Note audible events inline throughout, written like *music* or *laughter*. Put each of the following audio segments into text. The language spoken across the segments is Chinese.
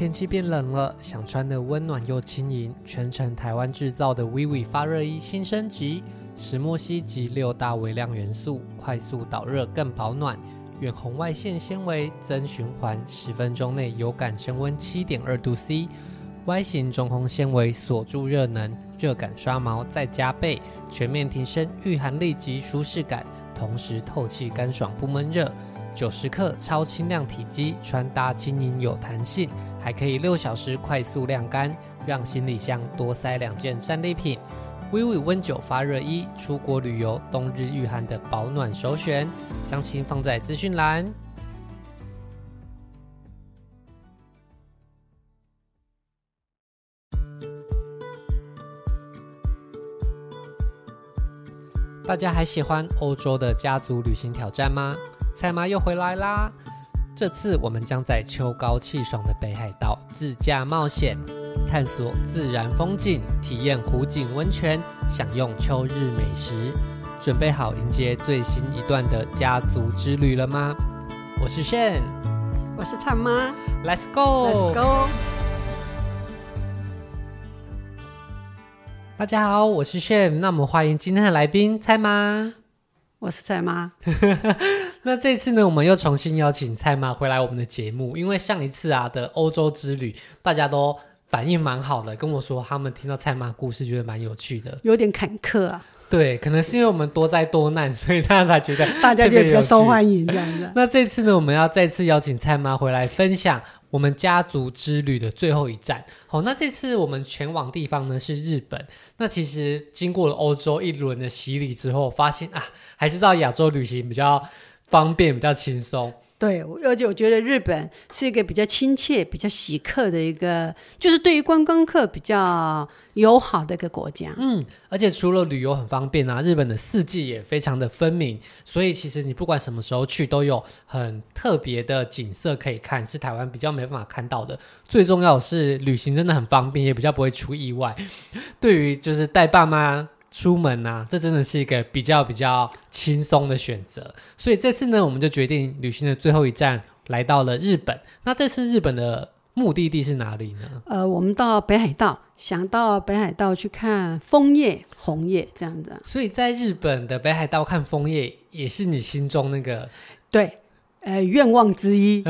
天气变冷了，想穿的温暖又轻盈，全程台湾制造的 Vivi 发热衣新升级，石墨烯及六大微量元素，快速导热更保暖，远红外线纤维增循环，十分钟内有感升温七点二度 C。Y 型中空纤维锁住热能，热感刷毛再加倍，全面提升御寒力及舒适感，同时透气干爽不闷热。九十克超轻量体积，穿搭轻盈有弹性，还可以六小时快速晾干，让行李箱多塞两件战利品。WIWI 温九发热衣，出国旅游冬日御寒的保暖首选，详情放在资讯栏。大家还喜欢欧洲的家族旅行挑战吗？菜妈又回来啦！这次我们将在秋高气爽的北海道自驾冒险，探索自然风景，体验湖景温泉，享用秋日美食。准备好迎接最新一段的家族之旅了吗？我是 Shane，我是灿妈，Let's go！Let's go！大家好，我是 Shane，那我们欢迎今天的来宾蔡妈。我是蔡妈。*laughs* 那这次呢，我们又重新邀请蔡妈回来我们的节目，因为上一次啊的欧洲之旅，大家都反应蛮好的，跟我说他们听到蔡妈故事觉得蛮有趣的，有点坎坷啊。对，可能是因为我们多灾多难，所以大家才觉得 *laughs* 大家就比较受欢迎这样子。*laughs* 那这次呢，我们要再次邀请蔡妈回来分享我们家族之旅的最后一站。好，那这次我们前往地方呢是日本。那其实经过了欧洲一轮的洗礼之后，发现啊，还是到亚洲旅行比较方便，比较轻松。对，而且我觉得日本是一个比较亲切、比较喜客的一个，就是对于观光客比较友好的一个国家。嗯，而且除了旅游很方便啊，日本的四季也非常的分明，所以其实你不管什么时候去，都有很特别的景色可以看，是台湾比较没办法看到的。最重要的是，旅行真的很方便，也比较不会出意外。*laughs* 对于就是带爸妈。出门啊，这真的是一个比较比较轻松的选择。所以这次呢，我们就决定旅行的最后一站来到了日本。那这次日本的目的地是哪里呢？呃，我们到北海道，想到北海道去看枫叶、红叶这样子。所以在日本的北海道看枫叶，也是你心中那个对。呃，愿望之一，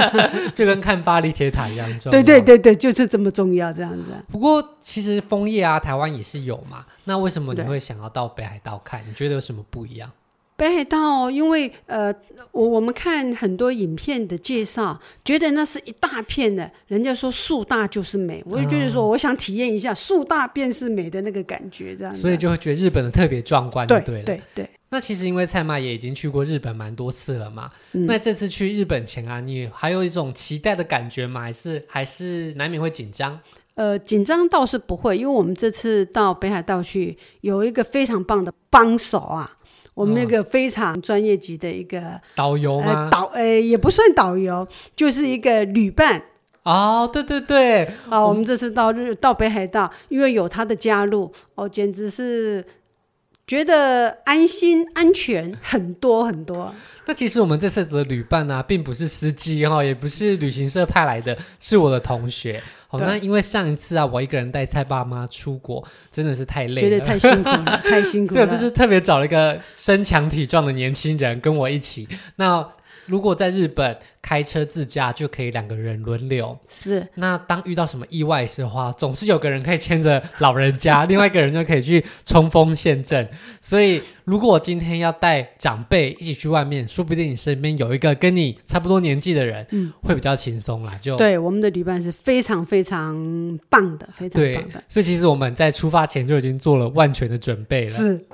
*laughs* 就跟看巴黎铁塔一样重要。对对对对，就是这么重要，这样子。不过，其实枫叶啊，台湾也是有嘛。那为什么你会想要到北海道看？你觉得有什么不一样？北海道，因为呃，我我们看很多影片的介绍，觉得那是一大片的。人家说树大就是美，我就觉得说，我想体验一下树大便是美的那个感觉，这样子。所以就会觉得日本的特别壮观，对对对对。那其实因为蔡妈也已经去过日本蛮多次了嘛，嗯、那这次去日本前啊，你还有一种期待的感觉吗？还是还是难免会紧张？呃，紧张倒是不会，因为我们这次到北海道去有一个非常棒的帮手啊，我们那个非常专业级的一个导游吗？呃、导呃也不算导游，就是一个旅伴。哦，对对对，啊，我们这次到日到北海道，因为有他的加入，哦，简直是。觉得安心、安全很多很多。那其实我们这次的旅伴呢、啊，并不是司机哈，也不是旅行社派来的，是我的同学。好，那因为上一次啊，我一个人带蔡爸妈出国，真的是太累了，觉得太辛苦了，*laughs* 太辛苦了。所以我就是特别找了一个身强体壮的年轻人跟我一起。那如果在日本开车自驾，就可以两个人轮流。是。那当遇到什么意外时的话，总是有个人可以牵着老人家，另外一个人就可以去冲锋陷阵。所以，如果今天要带长辈一起去外面，说不定你身边有一个跟你差不多年纪的人，嗯，会比较轻松啦。就对，我们的旅伴是非常非常棒的，非常棒的。所以，其实我们在出发前就已经做了万全的准备了。是。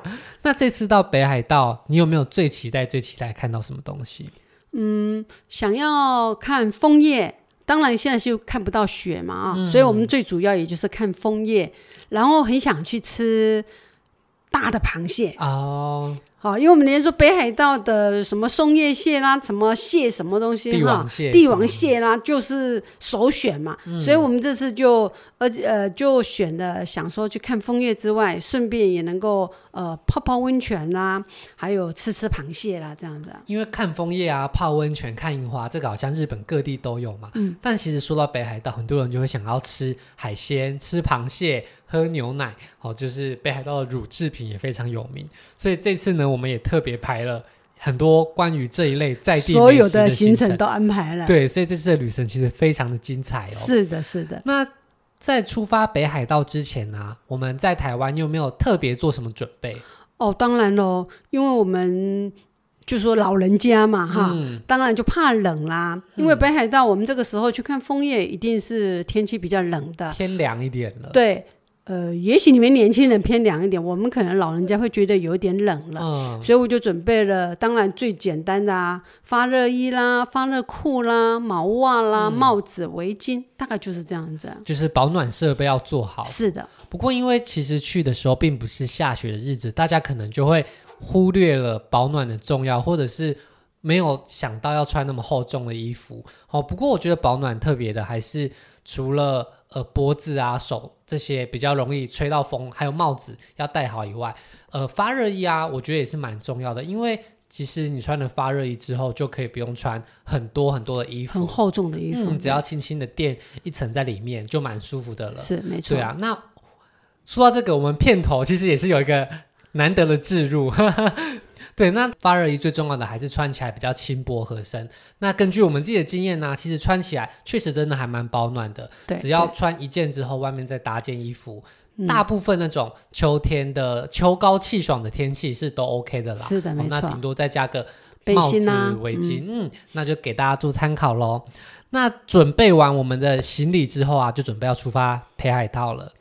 那这次到北海道，你有没有最期待、最期待看到什么东西？嗯，想要看枫叶，当然现在是看不到雪嘛啊，嗯、所以我们最主要也就是看枫叶，然后很想去吃大的螃蟹哦。好，因为我们连说北海道的什么松叶蟹啦，什么蟹什么东西哈，帝王蟹，啦，就是首选嘛。嗯、所以我们这次就而呃就选了，想说去看枫叶之外，顺便也能够呃泡泡温泉啦，还有吃吃螃蟹啦，这样子。因为看枫叶啊，泡温泉、看樱花，这个好像日本各地都有嘛。嗯。但其实说到北海道，很多人就会想要吃海鲜、吃螃蟹。喝牛奶，哦，就是北海道的乳制品也非常有名，所以这次呢，我们也特别排了很多关于这一类在地所有的行程都安排了。对，所以这次的旅程其实非常的精彩哦。是的，是的。那在出发北海道之前呢、啊，我们在台湾有没有特别做什么准备？哦，当然喽，因为我们就说老人家嘛，哈，嗯、当然就怕冷啦。因为北海道我们这个时候去看枫叶，一定是天气比较冷的，天凉一点了。对。呃，也许你们年轻人偏凉一点，我们可能老人家会觉得有点冷了，嗯、所以我就准备了，当然最简单的啊，发热衣啦、发热裤啦、毛袜啦、嗯、帽子、围巾，大概就是这样子。就是保暖设备要做好。是的。不过因为其实去的时候并不是下雪的日子，大家可能就会忽略了保暖的重要，或者是没有想到要穿那么厚重的衣服。好，不过我觉得保暖特别的还是除了。呃，脖子啊、手这些比较容易吹到风，还有帽子要戴好以外，呃，发热衣啊，我觉得也是蛮重要的，因为其实你穿了发热衣之后，就可以不用穿很多很多的衣服，很厚重的衣服，嗯，只要轻轻的垫一层在里面，就蛮舒服的了。是，没错。对啊，那说到这个，我们片头其实也是有一个难得的置入。*laughs* 对，那发热衣最重要的还是穿起来比较轻薄合身。那根据我们自己的经验呢、啊，其实穿起来确实真的还蛮保暖的。对，只要穿一件之后，外面再搭件衣服，嗯、大部分那种秋天的秋高气爽的天气是都 OK 的啦。是的，没错。那顶多再加个帽子、啊、围巾，嗯，嗯，那就给大家做参考喽。那准备完我们的行李之后啊，就准备要出发北海道了。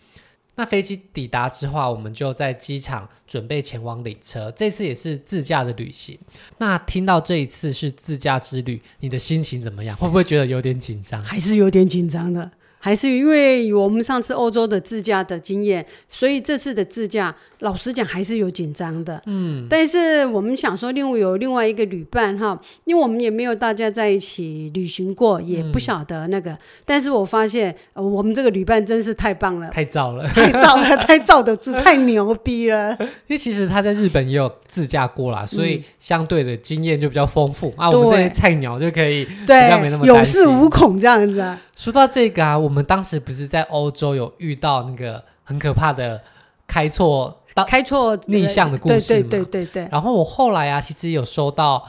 那飞机抵达之后，我们就在机场准备前往领车。这次也是自驾的旅行。那听到这一次是自驾之旅，你的心情怎么样？会不会觉得有点紧张？还是有点紧张的。还是因为我们上次欧洲的自驾的经验，所以这次的自驾，老实讲还是有紧张的。嗯，但是我们想说，另外有另外一个旅伴哈，因为我们也没有大家在一起旅行过，也不晓得那个。嗯、但是我发现，呃，我们这个旅伴真是太棒了，太造了，太造了，*laughs* 太罩得住，太牛逼了。因为其实他在日本也有自驾过啦，所以相对的经验就比较丰富、嗯、啊。我们这些菜鸟就可以比较没那么有恃无恐这样子啊。说到这个啊，我们当时不是在欧洲有遇到那个很可怕的开错、开错逆向的故事吗？对对对对对。然后我后来啊，其实有收到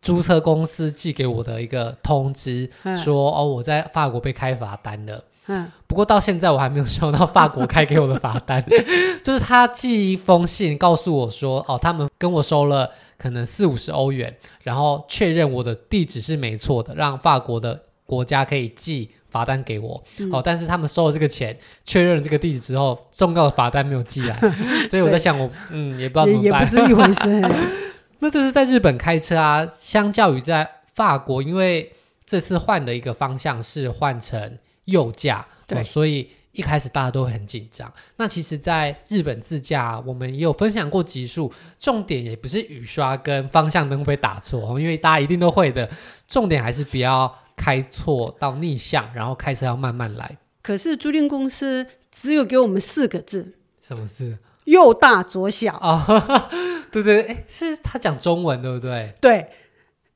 租车公司寄给我的一个通知，嗯、说哦，我在法国被开罚单了。嗯。不过到现在我还没有收到法国开给我的罚单，*laughs* 就是他寄一封信告诉我说，哦，他们跟我收了可能四五十欧元，然后确认我的地址是没错的，让法国的国家可以寄。罚单给我，嗯、哦，但是他们收了这个钱，确认了这个地址之后，重要的罚单没有寄来，*laughs* 所以我在想我，我嗯，也不知道怎么办，也不是一回事。*laughs* 那这是在日本开车啊，相较于在法国，因为这次换的一个方向是换成右驾，对、哦，所以一开始大家都会很紧张。那其实，在日本自驾，我们也有分享过集数，重点也不是雨刷跟方向灯会被打错，因为大家一定都会的，重点还是不要。开错到逆向，然后开车要慢慢来。可是租赁公司只有给我们四个字，什么字？右大左小啊！哦、对 *laughs* 对，哎，是他讲中文对不对？对。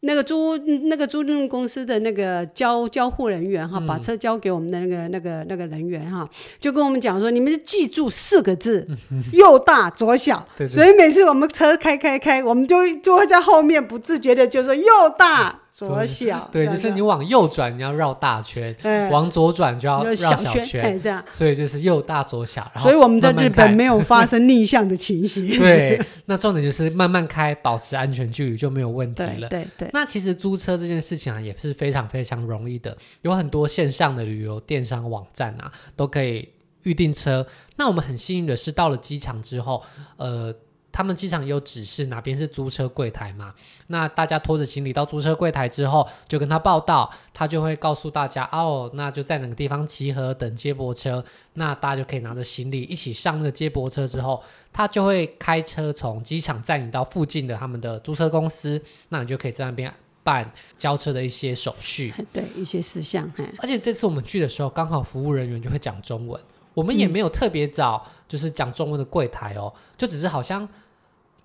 那个租那个租赁公司的那个交交互人员哈，把车交给我们的那个那个那个人员哈，就跟我们讲说，你们记住四个字，右大左小。*laughs* 所以每次我们车开开开，我们就就会在后面不自觉的就说右大左小。对，就是你往右转你要绕大圈，往左转就要绕小圈，这样。所以就是右大左小。所以我们在日本没有发 *laughs* 生逆向的情形。对，那重点就是慢慢开，保持安全距离就没有问题了。对对。那其实租车这件事情啊，也是非常非常容易的，有很多线上的旅游电商网站啊，都可以预订车。那我们很幸运的是，到了机场之后，呃，他们机场有指示哪边是租车柜台嘛？那大家拖着行李到租车柜台之后，就跟他报到，他就会告诉大家哦，那就在哪个地方集合等接驳车。那大家就可以拿着行李一起上那个接驳车之后，他就会开车从机场载你到附近的他们的租车公司，那你就可以在那边办交车的一些手续，对一些事项。而且这次我们去的时候，刚好服务人员就会讲中文。我们也没有特别找，就是讲中文的柜台哦，嗯、就只是好像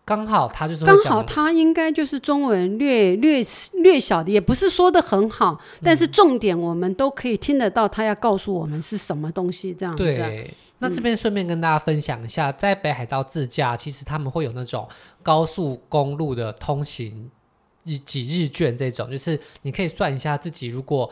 刚好他就是刚好他应该就是中文略略略小的，也不是说的很好，嗯、但是重点我们都可以听得到，他要告诉我们是什么东西这样子。对，那这边顺便跟大家分享一下，嗯、在北海道自驾，其实他们会有那种高速公路的通行日几日券，这种就是你可以算一下自己如果。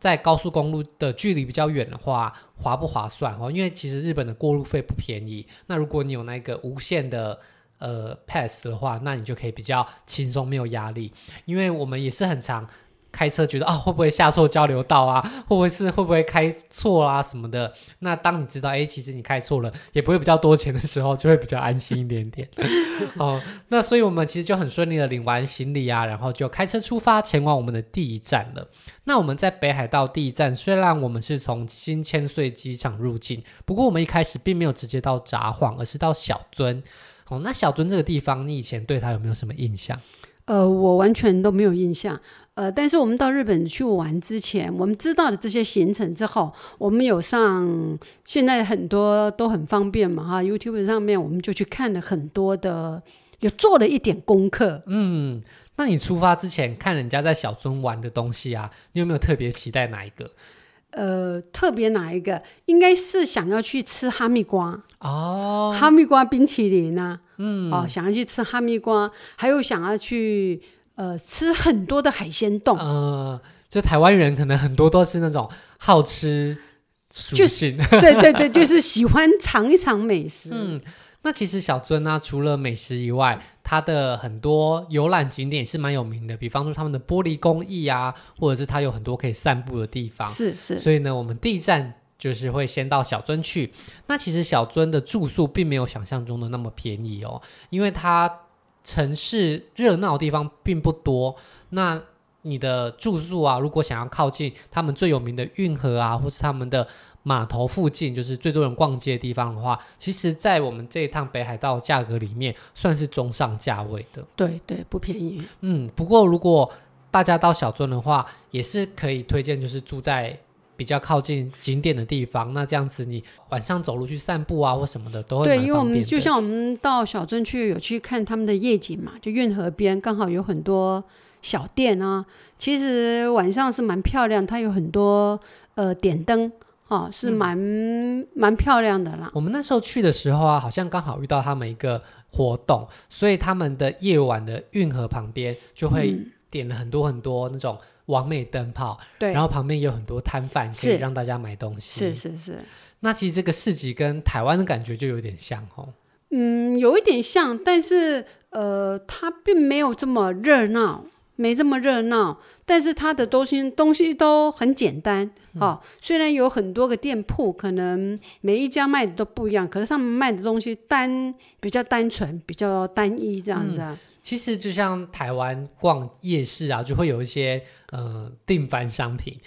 在高速公路的距离比较远的话，划不划算哦？因为其实日本的过路费不便宜。那如果你有那个无限的呃 pass 的话，那你就可以比较轻松，没有压力。因为我们也是很长。开车觉得啊、会不会下错交流道啊？会不会是会不会开错、啊、什么的？那当你知道，哎，其实你开错了，也不会比较多钱的时候，就会比较安心一点点。*laughs* 哦，那所以我们其实就很顺利的领完行李啊，然后就开车出发前往我们的第一站了。那我们在北海道第一站，虽然我们是从新千岁机场入境，不过我们一开始并没有直接到札幌，而是到小樽。哦，那小樽这个地方，你以前对它有没有什么印象？呃，我完全都没有印象。呃，但是我们到日本去玩之前，我们知道了这些行程之后，我们有上，现在很多都很方便嘛，哈，YouTube 上面我们就去看了很多的，有做了一点功课。嗯，那你出发之前看人家在小樽玩的东西啊，你有没有特别期待哪一个？呃，特别哪一个？应该是想要去吃哈密瓜哦，哈密瓜冰淇淋啊。嗯，哦，想要去吃哈密瓜，还有想要去呃吃很多的海鲜冻。呃，就台湾人可能很多都是那种好吃属性，就是，对对对，就是喜欢尝一尝美食。嗯，那其实小樽呢，除了美食以外，它的很多游览景点也是蛮有名的，比方说他们的玻璃工艺啊，或者是它有很多可以散步的地方。是是，所以呢，我们第一站。就是会先到小樽去，那其实小樽的住宿并没有想象中的那么便宜哦，因为它城市热闹的地方并不多。那你的住宿啊，如果想要靠近他们最有名的运河啊，或是他们的码头附近，就是最多人逛街的地方的话，其实，在我们这一趟北海道价格里面，算是中上价位的。对对，不便宜。嗯，不过如果大家到小樽的话，也是可以推荐，就是住在。比较靠近景点的地方，那这样子你晚上走路去散步啊或什么的都会。对，因为我们就像我们到小镇去有去看他们的夜景嘛，就运河边刚好有很多小店啊，其实晚上是蛮漂亮，它有很多呃点灯哦，是蛮、嗯、蛮漂亮的啦。我们那时候去的时候啊，好像刚好遇到他们一个活动，所以他们的夜晚的运河旁边就会点了很多很多那种。完美灯泡，对，然后旁边有很多摊贩可以让大家买东西，是是是。那其实这个市集跟台湾的感觉就有点像哦。嗯，有一点像，但是呃，它并没有这么热闹，没这么热闹。但是它的东西东西都很简单，嗯、哦。虽然有很多个店铺，可能每一家卖的都不一样，可是他们卖的东西单比较单纯，比较单一这样子啊。嗯其实就像台湾逛夜市啊，就会有一些呃定番商品，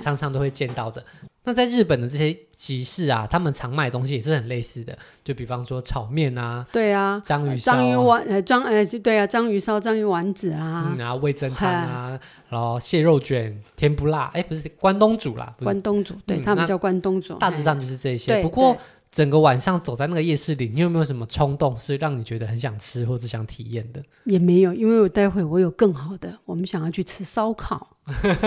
常常都会见到的。那在日本的这些集市啊，他们常卖的东西也是很类似的，就比方说炒面啊，对啊，章鱼烧、章鱼丸呃章呃对啊，章鱼烧、章鱼丸子啊，嗯、然后味噌汤啊，然后蟹肉卷、甜不辣，哎，不是关东煮啦，关东煮，对、嗯、他们叫关东煮，大致上就是这些。不过。整个晚上走在那个夜市里，你有没有什么冲动是让你觉得很想吃或者想体验的？也没有，因为我待会我有更好的，我们想要去吃烧烤，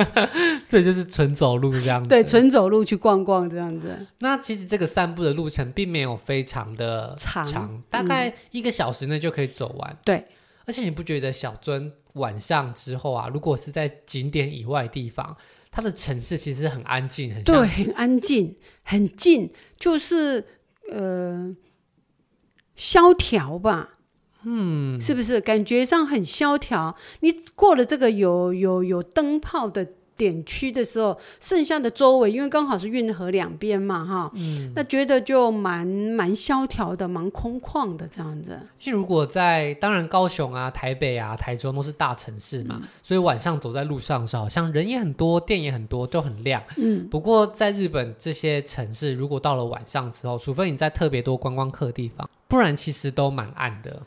*laughs* 所以就是纯走路这样子。对，纯走路去逛逛这样子。那其实这个散步的路程并没有非常的长，长大概一个小时内就可以走完。对、嗯，而且你不觉得小樽晚上之后啊，如果是在景点以外的地方，它的城市其实很安静，很对，很安静，很静，就是呃萧条吧，嗯，是不是？感觉上很萧条。你过了这个有有有灯泡的点区的时候，剩下的周围，因为刚好是运河两边嘛，哈，嗯，那觉得就蛮蛮萧条的，蛮空旷的这样子。其实如果在，当然高雄啊、台北啊、台中都是大城市嘛，嗯、所以晚上走在路上的时候，好像人也很多，店也很多，都很亮。嗯，不过在日本这些城市，如果到了晚上之后，除非你在特别多观光客的地方，不然其实都蛮暗的。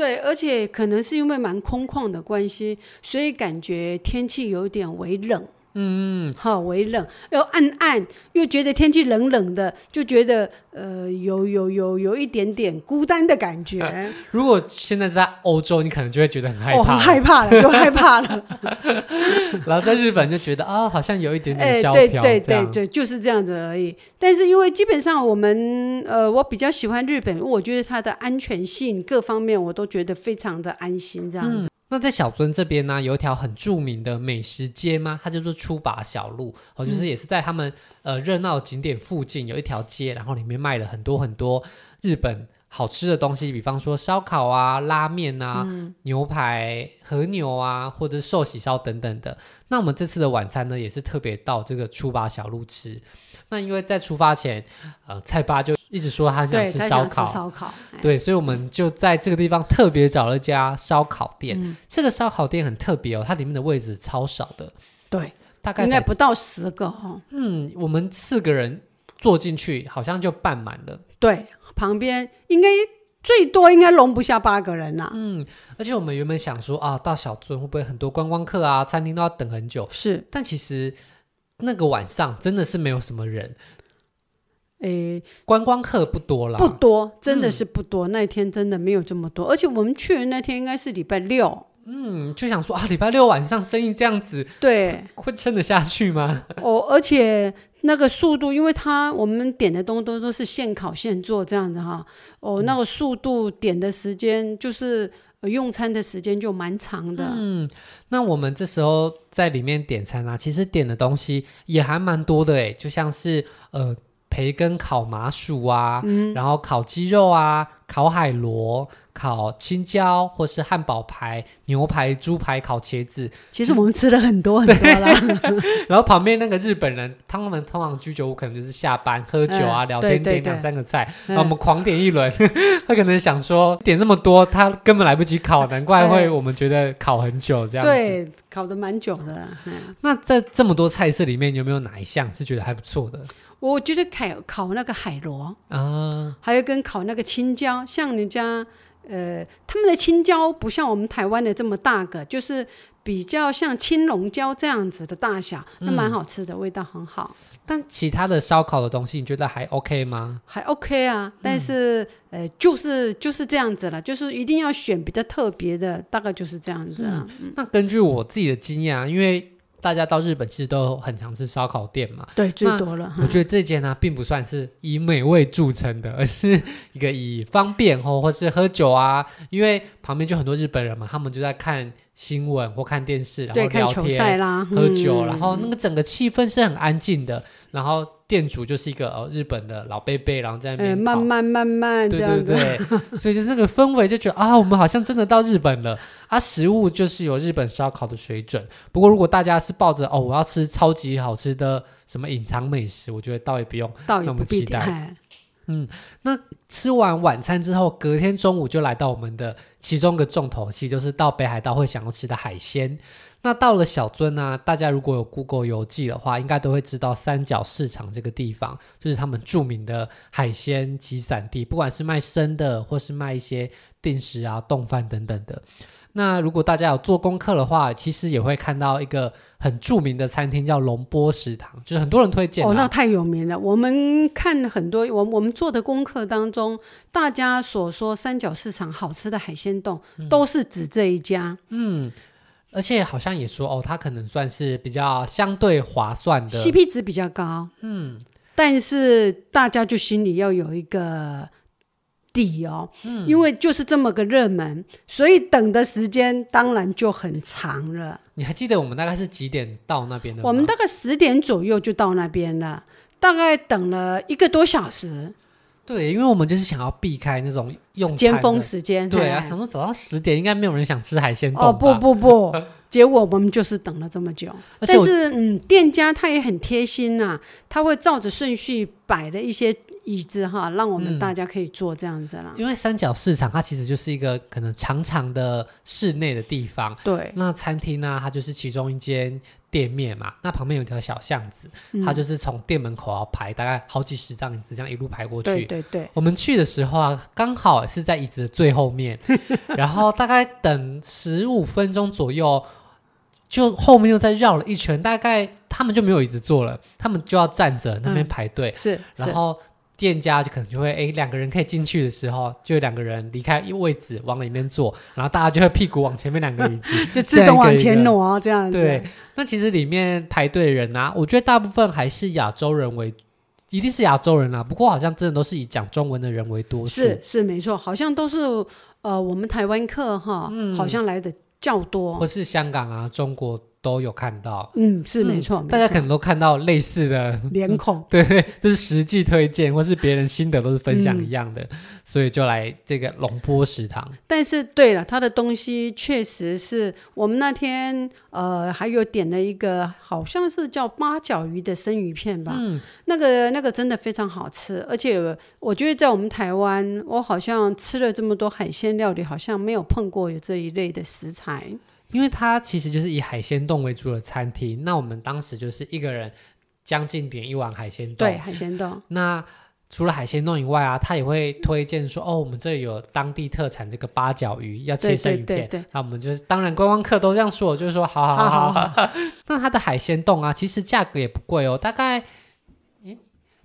对，而且可能是因为蛮空旷的关系，所以感觉天气有点微冷。嗯，好，微冷又暗暗，又觉得天气冷冷的，就觉得呃，有有有有一点点孤单的感觉。呃、如果现在在欧洲，你可能就会觉得很害怕，哦、很害怕了，就害怕了。*laughs* 然后在日本就觉得啊、哦，好像有一点点萧条，对对对对，就是这样子而已。但是因为基本上我们呃，我比较喜欢日本，我觉得它的安全性各方面我都觉得非常的安心，这样子。嗯那在小樽这边呢，有一条很著名的美食街吗？它叫做出把小路哦，就是也是在他们呃热闹景点附近有一条街，然后里面卖了很多很多日本好吃的东西，比方说烧烤啊、拉面啊、嗯、牛排、和牛啊，或者寿喜烧等等的。那我们这次的晚餐呢，也是特别到这个出把小路吃。那因为在出发前，呃，蔡爸就一直说他想吃烧烤，烧烤，对，所以我们就在这个地方特别找了一家烧烤店。嗯、这个烧烤店很特别哦，它里面的位置超少的，对，大概应该不到十个哈、哦。嗯，我们四个人坐进去，好像就半满了。对，旁边应该最多应该容不下八个人呐、啊。嗯，而且我们原本想说啊，到小樽会不会很多观光客啊？餐厅都要等很久。是，但其实。那个晚上真的是没有什么人，诶，观光客不多了，不多，真的是不多。那一天真的没有这么多，而且我们去的那天应该是礼拜六，嗯，就想说啊，礼拜六晚上生意这样子，对，会撑得下去吗？哦，而且那个速度，因为他我们点的东东都都是现烤现做这样子哈，哦，那个速度点的时间就是。用餐的时间就蛮长的。嗯，那我们这时候在里面点餐啊，其实点的东西也还蛮多的哎，就像是呃培根烤麻薯啊，嗯，然后烤鸡肉啊，烤海螺。烤青椒，或是汉堡排、牛排、猪排、烤茄子，其实我们吃了很多很多了。*laughs* 然后旁边那个日本人，他们通常居酒屋可能就是下班喝酒啊、嗯、聊天，点两三个菜，然后我们狂点一轮。嗯、*laughs* 他可能想说点这么多，他根本来不及烤，难怪会我们觉得烤很久这样子。对，烤的蛮久的。嗯、那在这么多菜色里面，有没有哪一项是觉得还不错的？我觉得烤烤那个海螺啊，还有跟烤那个青椒，像人家。呃，他们的青椒不像我们台湾的这么大个，就是比较像青龙椒这样子的大小，那蛮好吃的，嗯、味道很好。但其他的烧烤的东西，你觉得还 OK 吗？还 OK 啊，但是、嗯、呃，就是就是这样子了，就是一定要选比较特别的，大概就是这样子了。嗯、那根据我自己的经验啊，因为。大家到日本其实都很常吃烧烤店嘛，对，最多了。我觉得这间呢，并不算是以美味著称的，而是一个以方便或或是喝酒啊，因为旁边就很多日本人嘛，他们就在看新闻或看电视，然后聊天啦，喝酒，嗯、然后那个整个气氛是很安静的，然后。店主就是一个哦，日本的老贝贝，然后在那边、欸、慢慢慢慢，对对对，*laughs* 所以就是那个氛围就觉得啊，我们好像真的到日本了啊。食物就是有日本烧烤的水准，不过如果大家是抱着哦，我要吃超级好吃的什么隐藏美食，我觉得倒也不用那么期待。嗯，那吃完晚餐之后，隔天中午就来到我们的其中一个重头戏，就是到北海道会想要吃的海鲜。那到了小樽呢、啊，大家如果有 Google 游记的话，应该都会知道三角市场这个地方，就是他们著名的海鲜集散地，不管是卖生的，或是卖一些定时啊、冻饭等等的。那如果大家有做功课的话，其实也会看到一个很著名的餐厅，叫龙波食堂，就是很多人推荐。哦，那太有名了。我们看很多，我我们做的功课当中，大家所说三角市场好吃的海鲜冻，嗯、都是指这一家。嗯。而且好像也说哦，它可能算是比较相对划算的，CP 值比较高。嗯，但是大家就心里要有一个底哦，嗯，因为就是这么个热门，所以等的时间当然就很长了。你还记得我们大概是几点到那边的吗？我们大概十点左右就到那边了，大概等了一个多小时。对，因为我们就是想要避开那种用尖峰时间。对啊，想说走到十点应该没有人想吃海鲜丼。哦不不不，*laughs* 结果我们就是等了这么久。但是嗯，店家他也很贴心呐、啊，他会照着顺序摆了一些椅子哈，让我们大家可以坐这样子啦。因为三角市场它其实就是一个可能长长的室内的地方，对。那餐厅呢，它就是其中一间。店面嘛，那旁边有条小巷子，嗯、它就是从店门口要排大概好几十张椅子，这样一路排过去。对对对。我们去的时候啊，刚好是在椅子的最后面，*laughs* 然后大概等十五分钟左右，就后面又再绕了一圈，大概他们就没有椅子坐了，他们就要站着那边排队、嗯。是，然后。店家就可能就会哎，两个人可以进去的时候，就两个人离开位置往里面坐，然后大家就会屁股往前面两个椅子 *laughs* 就自动往前挪啊，这样子。对，那其实里面排队的人啊，我觉得大部分还是亚洲人为，一定是亚洲人啊。不过好像真的都是以讲中文的人为多数。是是没错，好像都是呃我们台湾客哈，嗯，好像来的较多，或是香港啊，中国。都有看到，嗯，是没错，大家可能都看到类似的脸孔，*laughs* 对，就是实际推荐或是别人心得都是分享一样的，嗯、所以就来这个龙坡食堂。但是对了，他的东西确实是我们那天呃还有点了一个好像是叫八角鱼的生鱼片吧，嗯，那个那个真的非常好吃，而且我觉得在我们台湾，我好像吃了这么多海鲜料理，好像没有碰过有这一类的食材。因为它其实就是以海鲜冻为主的餐厅，那我们当时就是一个人将近点一碗海鲜冻。对，海鲜冻。那除了海鲜冻以外啊，他也会推荐说，哦，我们这里有当地特产这个八角鱼，要切成鱼片。对对对对。那我们就是，当然观光客都这样说，就是说，好好好好。好好好那它的海鲜冻啊，其实价格也不贵哦，大概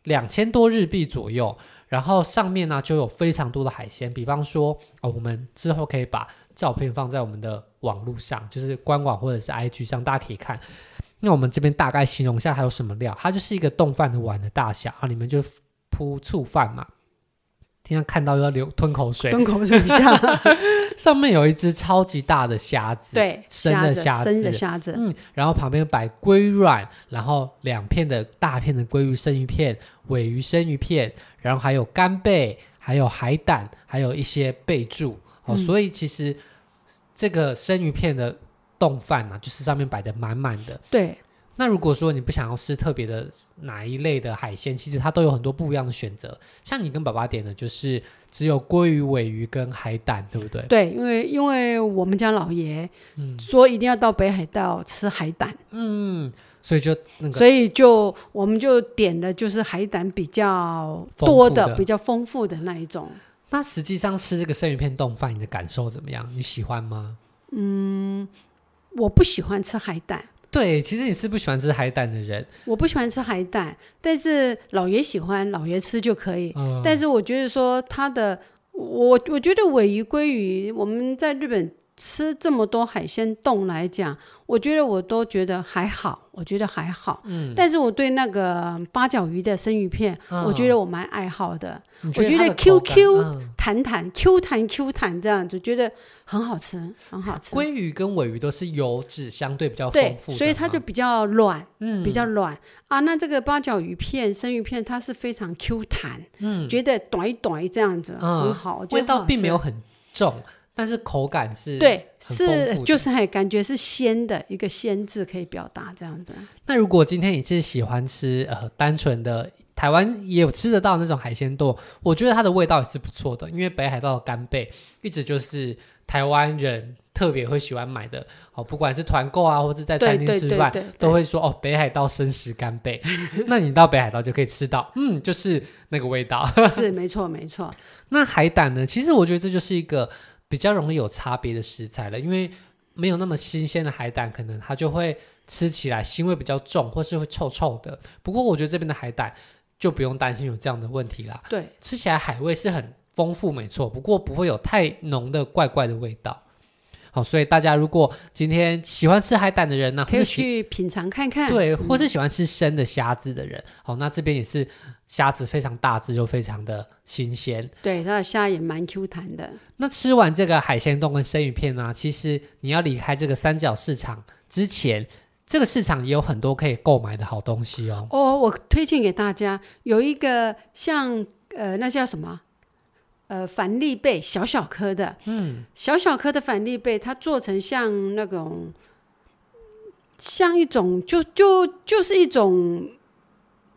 两千多日币左右。然后上面呢就有非常多的海鲜，比方说，哦，我们之后可以把照片放在我们的网络上，就是官网或者是 IG 上，大家可以看。那我们这边大概形容一下还有什么料，它就是一个冻饭的碗的大小，啊，里面就铺醋饭嘛。听到看到要流吞口水，吞口水一下。*laughs* 上面有一只超级大的虾子，对，生的虾子，生的虾子，嗯，然后旁边摆鲑卵，然后两片的大片的鲑鱼生鱼片，尾鱼生鱼片，然后还有干贝，还有海胆，还有一些备注哦、嗯，所以其实这个生鱼片的冻饭呢，就是上面摆的满满的，对。那如果说你不想要吃特别的哪一类的海鲜，其实它都有很多不一样的选择。像你跟爸爸点的就是只有鲑鱼、尾鱼跟海胆，对不对？对，因为因为我们家老爷说一定要到北海道吃海胆，嗯，所以就那个，所以就我们就点的就是海胆比较多的、的比较丰富的那一种。那实际上吃这个生鱼片冻饭，你的感受怎么样？你喜欢吗？嗯，我不喜欢吃海胆。对，其实你是不喜欢吃海胆的人。我不喜欢吃海胆，但是老爷喜欢，老爷吃就可以。嗯、但是我觉得说他的，我我觉得尾鱼、鲑鱼，我们在日本吃这么多海鲜冻来讲，我觉得我都觉得还好。我觉得还好，嗯，但是我对那个八角鱼的生鱼片，嗯、我觉得我蛮爱好的。觉我觉得 Q Q 弹弹，Q 弹 Q 弹这样子，觉得很好吃，很好吃。鲑鱼跟尾鱼都是油脂相对比较丰富，所以它就比较软，嗯，比较软啊。那这个八角鱼片、生鱼片，它是非常 Q 弹，嗯，觉得短一短一这样子，嗯、很好，味道并没有很重。但是口感是对，是就是还感觉是鲜的一个鲜字可以表达这样子。那如果今天你是喜欢吃呃单纯的台湾也有吃得到那种海鲜冻，我觉得它的味道也是不错的，因为北海道的干贝一直就是台湾人特别会喜欢买的哦，不管是团购啊，或者在餐厅吃饭都会说哦，北海道生食干贝。*laughs* 那你到北海道就可以吃到，嗯，就是那个味道。*laughs* 是没错没错。那海胆呢？其实我觉得这就是一个。比较容易有差别的食材了，因为没有那么新鲜的海胆，可能它就会吃起来腥味比较重，或是会臭臭的。不过我觉得这边的海胆就不用担心有这样的问题啦。对，吃起来海味是很丰富，没错，不过不会有太浓的怪怪的味道。好，所以大家如果今天喜欢吃海胆的人呢，可以去品尝看看。对，或是喜欢吃生的虾子的人，嗯、好，那这边也是虾子非常大只又非常的新鲜。对，它的虾也蛮 Q 弹的。那吃完这个海鲜冻跟生鱼片呢，其实你要离开这个三角市场之前，这个市场也有很多可以购买的好东西哦。哦，我推荐给大家有一个像呃，那叫什么？呃，帆立贝小小颗的，嗯，小小颗的帆立贝，它做成像那种像一种就就就是一种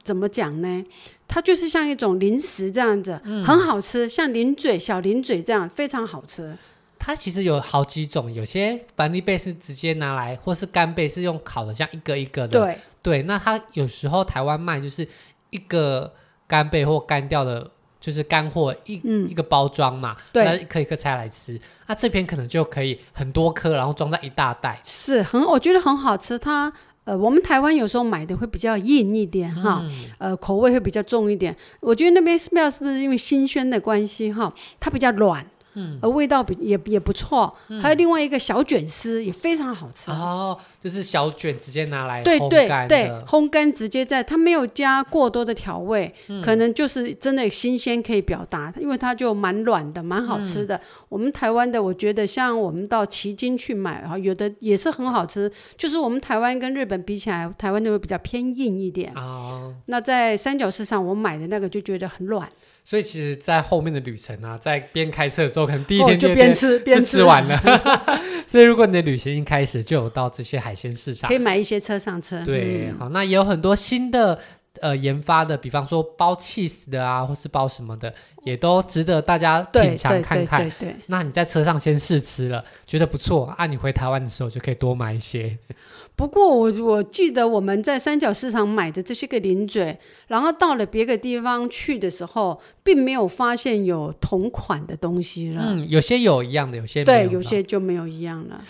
怎么讲呢？它就是像一种零食这样子，嗯、很好吃，像零嘴小零嘴这样，非常好吃。它其实有好几种，有些板栗贝是直接拿来，或是干贝是用烤的，像一个一个的。对对，那它有时候台湾卖就是一个干贝或干掉的，就是干货一、嗯、一个包装嘛，对，那一颗一颗拆来吃。那这边可能就可以很多颗，然后装在一大袋，是很我觉得很好吃。它呃，我们台湾有时候买的会比较硬一点哈，嗯、呃，口味会比较重一点。我觉得那边 smell 是不是因为新鲜的关系哈，它比较软。嗯，而味道比也也不错，嗯、还有另外一个小卷丝也非常好吃。哦，就是小卷直接拿来烘干，对对对，烘干直接在，它没有加过多的调味，嗯、可能就是真的新鲜可以表达，因为它就蛮软的，蛮好吃的。嗯、我们台湾的，我觉得像我们到奇经去买哈，有的也是很好吃，就是我们台湾跟日本比起来，台湾的会比较偏硬一点。哦。那在三角市场我买的那个就觉得很软。所以其实，在后面的旅程啊，在边开车的时候，可能第一天、哦、就边吃边吃，完了。*laughs* 所以，如果你的旅行一开始就有到这些海鲜市场，可以买一些车上车。对，嗯、好，那也有很多新的。呃，研发的，比方说包 cheese 的啊，或是包什么的，也都值得大家品尝看看。对对，对，对，那你在车上先试吃了，觉得不错，啊，你回台湾的时候就可以多买一些。*laughs* 不过我我记得我们在三角市场买的这些个零嘴，然后到了别个地方去的时候，并没有发现有同款的东西了。嗯，有些有一样的，有些对，有些就没有一样了。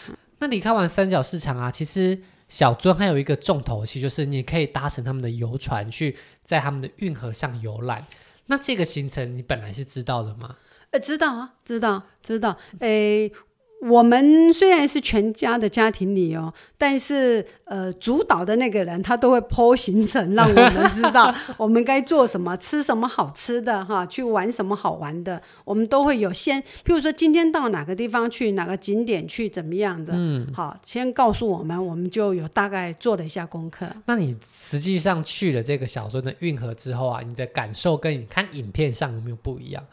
那你看完三角市场啊，其实。小樽还有一个重头戏，就是你可以搭乘他们的游船去在他们的运河上游览。那这个行程你本来是知道的吗？呃，知道啊，知道，知道。诶。我们虽然是全家的家庭里哦，但是呃，主导的那个人他都会 po 行程，让我们知道 *laughs* 我们该做什么，吃什么好吃的哈，去玩什么好玩的，我们都会有先，譬如说今天到哪个地方去，哪个景点去，怎么样的，嗯，好，先告诉我们，我们就有大概做了一下功课。那你实际上去了这个小樽的运河之后啊，你的感受跟你看影片上有没有不一样？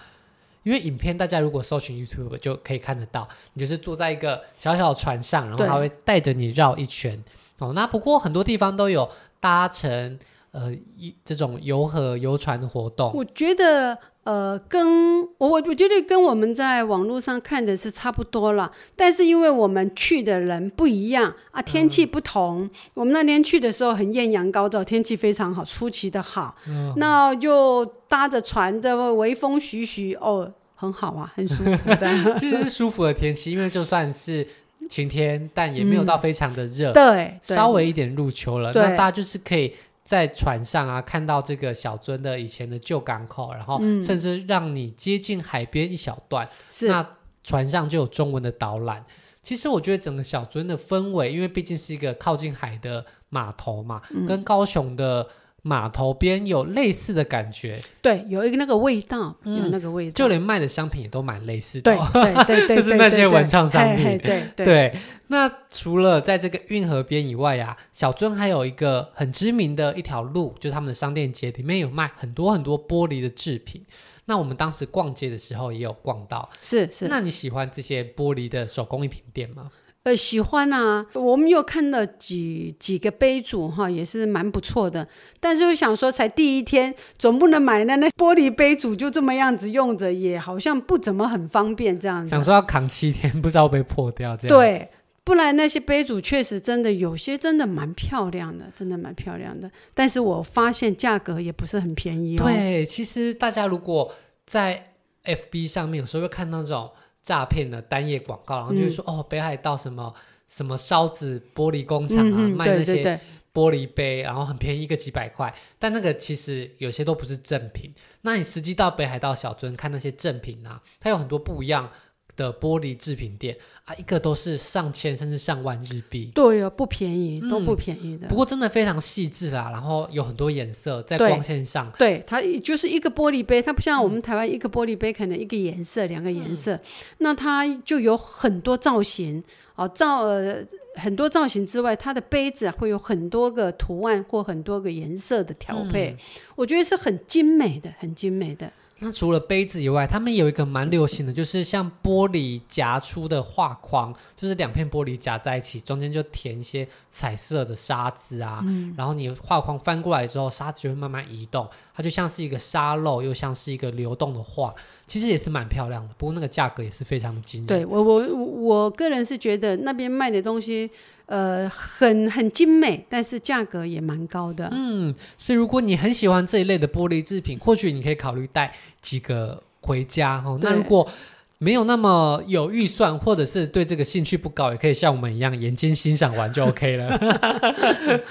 因为影片，大家如果搜寻 YouTube 就可以看得到，你就是坐在一个小小的船上，然后他会带着你绕一圈哦。那不过很多地方都有搭乘呃一这种游河游船的活动。我觉得呃跟我我我觉得跟我们在网络上看的是差不多了，但是因为我们去的人不一样啊，天气不同。嗯、我们那天去的时候很艳阳高照，天气非常好，出奇的好。嗯、那就搭着船的微风徐徐哦。很好啊，很舒服的，*laughs* 其实是舒服的天气，因为就算是晴天，但也没有到非常的热，嗯、对，稍微一点入秋了。对那大家就是可以在船上啊，看到这个小樽的以前的旧港口，然后甚至让你接近海边一小段，那船上就有中文的导览。其实我觉得整个小樽的氛围，因为毕竟是一个靠近海的码头嘛，嗯、跟高雄的。码头边有类似的感觉，对，有一个那个味道，嗯、有那个味道，就连卖的商品也都蛮类似的，对对对 *laughs* 对，就是那些文创商品，对对。那除了在这个运河边以外呀、啊，小樽还有一个很知名的一条路，就是他们的商店街，里面有卖很多很多玻璃的制品。那我们当时逛街的时候也有逛到，是是。那你喜欢这些玻璃的手工艺品店吗？呃，喜欢啊，我们又看了几几个杯组哈，也是蛮不错的。但是又想说，才第一天，总不能买那那玻璃杯组就这么样子用着，也好像不怎么很方便这样子。想说要扛七天，不知道会不会破掉这样。对，不然那些杯组确实真的有些真的蛮漂亮的，真的蛮漂亮的。但是我发现价格也不是很便宜哦。对，其实大家如果在 FB 上面有时候会看到这种。诈骗的单页广告，然后就是说、嗯、哦，北海道什么什么烧纸玻璃工厂啊，嗯、卖那些玻璃杯，然后很便宜，一个几百块。但那个其实有些都不是正品。那你实际到北海道小樽看那些正品啊，它有很多不一样的玻璃制品店啊，一个都是上千甚至上万日币。对啊，不便宜，都不便宜的。嗯、不过真的非常细致啦，然后有很多颜色在光线上。对，对，它就是一个玻璃杯，它不像我们台湾一个玻璃杯可能一个颜色、两个颜色，嗯、那它就有很多造型哦，造呃很多造型之外，它的杯子会有很多个图案或很多个颜色的调配，嗯、我觉得是很精美的，很精美的。那除了杯子以外，他们有一个蛮流行的，就是像玻璃夹出的画框，就是两片玻璃夹在一起，中间就填一些彩色的沙子啊。嗯，然后你画框翻过来之后，沙子就会慢慢移动，它就像是一个沙漏，又像是一个流动的画，其实也是蛮漂亮的。不过那个价格也是非常的惊人。对我我我个人是觉得那边卖的东西。呃，很很精美，但是价格也蛮高的。嗯，所以如果你很喜欢这一类的玻璃制品，或许你可以考虑带几个回家哦。那如果没有那么有预算，或者是对这个兴趣不高，也可以像我们一样眼睛欣赏完就 OK 了。*laughs*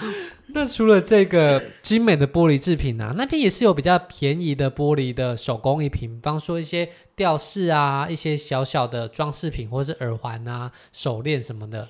那除了这个精美的玻璃制品呢、啊，那边也是有比较便宜的玻璃的手工艺品，比方说一些吊饰啊，一些小小的装饰品，或者是耳环啊、手链什么的。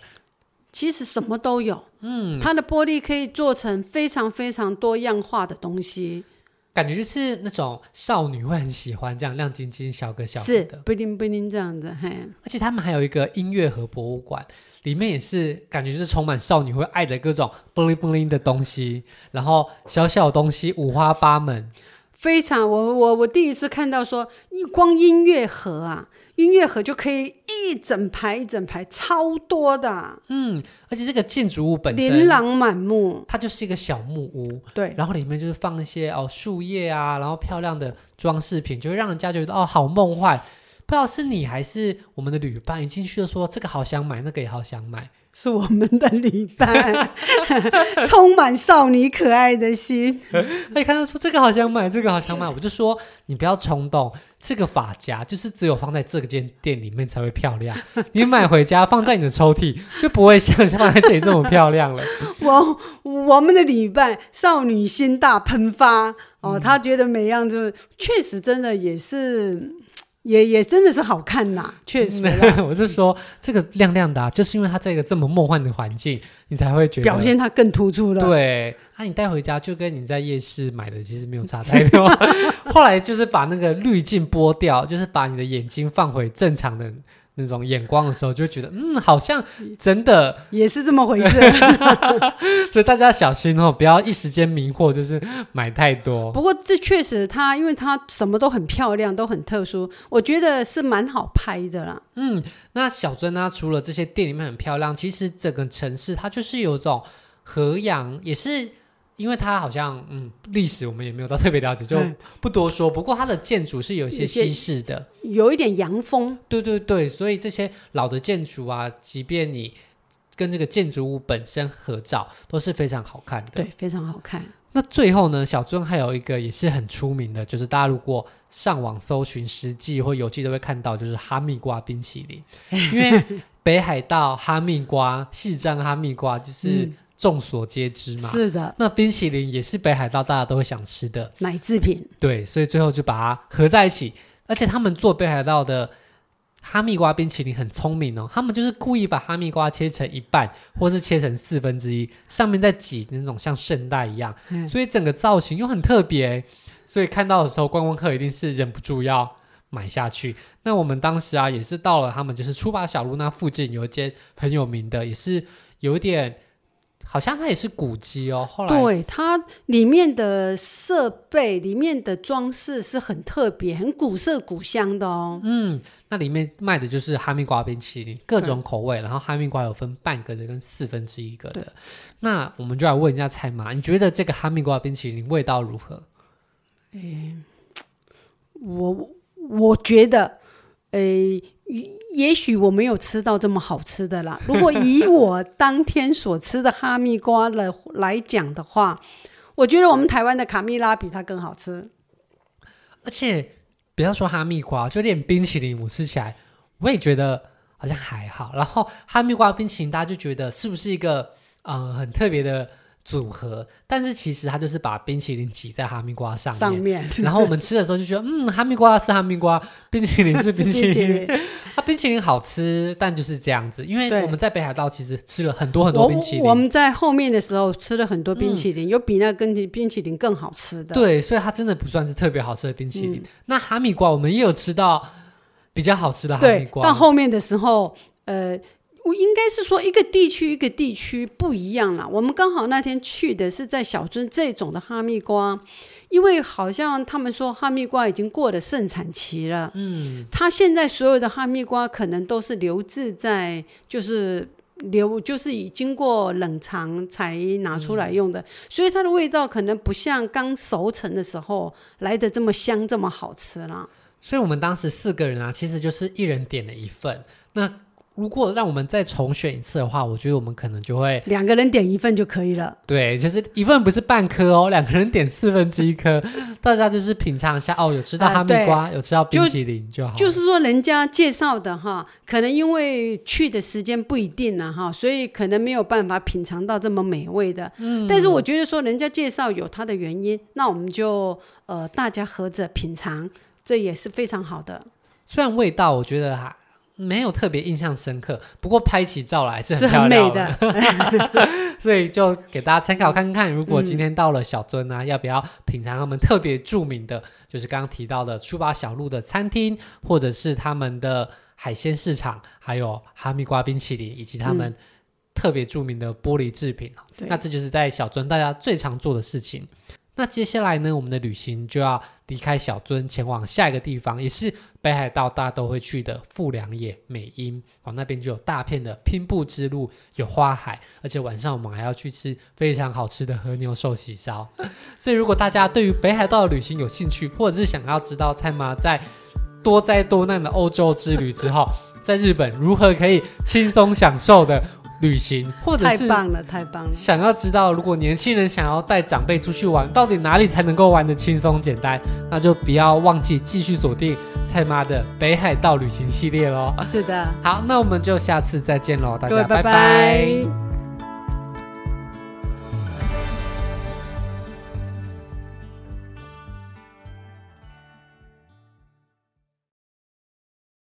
其实什么都有，嗯，它的玻璃可以做成非常非常多样化的东西，感觉就是那种少女会很喜欢这样亮晶晶、小个小个的，不灵不灵这样子，嘿。而且他们还有一个音乐盒博物馆，里面也是感觉就是充满少女会爱的各种布灵布灵的东西，然后小小东西五花八门，非常我我我第一次看到说一，光音乐盒啊。音乐盒就可以一整排一整排超多的，嗯，而且这个建筑物本身琳琅满目，它就是一个小木屋，对，然后里面就是放一些哦树叶啊，然后漂亮的装饰品，就会让人家觉得哦好梦幻。不知道是你还是我们的旅伴一进去就说这个好想买，那个也好想买。是我们的旅伴，*laughs* 充满少女可爱的心。可以看到说这个好想买，这个好想买，我就说你不要冲动。这个发夹就是只有放在这间店里面才会漂亮，你买回家放在你的抽屉就不会像放在这里这么漂亮了。我我们的旅伴少女心大喷发哦，他觉得每样就确实真的也是。也也真的是好看呐，确实。*laughs* 我是说，这个亮亮的，啊，就是因为它在一个这么梦幻的环境，你才会觉得表现它更突出了。对，那、啊、你带回家就跟你在夜市买的其实没有差太多。*laughs* 后来就是把那个滤镜剥掉，就是把你的眼睛放回正常的。那种眼光的时候，就会觉得嗯，好像真的也是这么回事，*laughs* 所以大家要小心哦，不要一时间迷惑，就是买太多。不过这确实它，它因为它什么都很漂亮，都很特殊，我觉得是蛮好拍的啦。嗯，那小樽呢，除了这些店里面很漂亮，其实整个城市它就是有种和洋，也是。因为它好像，嗯，历史我们也没有到特别了解，就不多说。不过它的建筑是有一些西式的，有一点洋风。对对对，所以这些老的建筑啊，即便你跟这个建筑物本身合照，都是非常好看的。对，非常好看。那最后呢，小樽还有一个也是很出名的，就是大家如果上网搜寻实际或游记都会看到，就是哈密瓜冰淇淋。因为北海道哈密瓜、细张哈密瓜就是。嗯众所皆知嘛，是的。那冰淇淋也是北海道大家都会想吃的奶制品，对，所以最后就把它合在一起。而且他们做北海道的哈密瓜冰淇淋很聪明哦，他们就是故意把哈密瓜切成一半，或是切成四分之一，上面再挤那种像圣代一样，嗯，所以整个造型又很特别。所以看到的时候，观光客一定是忍不住要买下去。那我们当时啊，也是到了他们就是出发小路那附近有一间很有名的，也是有点。好像它也是古迹哦，后来对它里面的设备、里面的装饰是很特别、很古色古香的哦。嗯，那里面卖的就是哈密瓜冰淇淋，各种口味，然后哈密瓜有分半个的跟四分之一个的。那我们就来问一下蔡妈，你觉得这个哈密瓜冰淇淋味道如何？诶，我我觉得，诶。也许我没有吃到这么好吃的啦。如果以我当天所吃的哈密瓜来来讲的话，我觉得我们台湾的卡蜜拉比它更好吃。而且不要说哈密瓜，就连冰淇淋我吃起来，我也觉得好像还好。然后哈密瓜冰淇淋，大家就觉得是不是一个呃很特别的？组合，但是其实它就是把冰淇淋挤在哈密瓜上面，上面 *laughs* 然后我们吃的时候就觉得，嗯，哈密瓜是哈密瓜，冰淇淋是 *laughs* 冰淇淋，它冰淇淋好吃，但就是这样子。因为我们在北海道其实吃了很多很多冰淇淋，我，我们在后面的时候吃了很多冰淇淋，嗯、有比那根冰淇淋更好吃的。对，所以它真的不算是特别好吃的冰淇淋。嗯、那哈密瓜我们也有吃到比较好吃的哈密瓜，到后面的时候，呃。我应该是说一个地区一个地区不一样啦。我们刚好那天去的是在小樽这种的哈密瓜，因为好像他们说哈密瓜已经过了盛产期了。嗯，它现在所有的哈密瓜可能都是留置在，就是留，就是已经过冷藏才拿出来用的，嗯、所以它的味道可能不像刚熟成的时候来的这么香，这么好吃了。所以我们当时四个人啊，其实就是一人点了一份。那如果让我们再重选一次的话，我觉得我们可能就会两个人点一份就可以了。对，就是一份不是半颗哦，两个人点四分之一颗，*laughs* 大家就是品尝一下哦，有吃到哈密瓜，呃、有吃到冰淇淋就好就。就是说人家介绍的哈，可能因为去的时间不一定了哈，所以可能没有办法品尝到这么美味的。嗯，但是我觉得说人家介绍有它的原因，那我们就呃大家合着品尝，这也是非常好的。虽然味道我觉得还。没有特别印象深刻，不过拍起照来是很漂亮的，是很美的 *laughs* 所以就给大家参考看看。如果今天到了小樽呢、啊，嗯、要不要品尝他们特别著名的，就是刚刚提到的出发小路的餐厅，或者是他们的海鲜市场，还有哈密瓜冰淇淋，以及他们特别著名的玻璃制品。嗯、那这就是在小樽大家最常做的事情。那接下来呢，我们的旅行就要离开小樽，前往下一个地方，也是北海道大家都会去的富良野美瑛。哦，那边就有大片的拼布之路，有花海，而且晚上我们还要去吃非常好吃的和牛寿喜烧。*laughs* 所以，如果大家对于北海道的旅行有兴趣，或者是想要知道蔡妈在多灾多难的欧洲之旅之后，在日本如何可以轻松享受的。旅行，或者是太棒了，太棒了！想要知道，如果年轻人想要带长辈出去玩，到底哪里才能够玩得轻松简单？那就不要忘记继续锁定蔡妈的北海道旅行系列喽。是的，好，那我们就下次再见喽，大家拜拜。拜拜。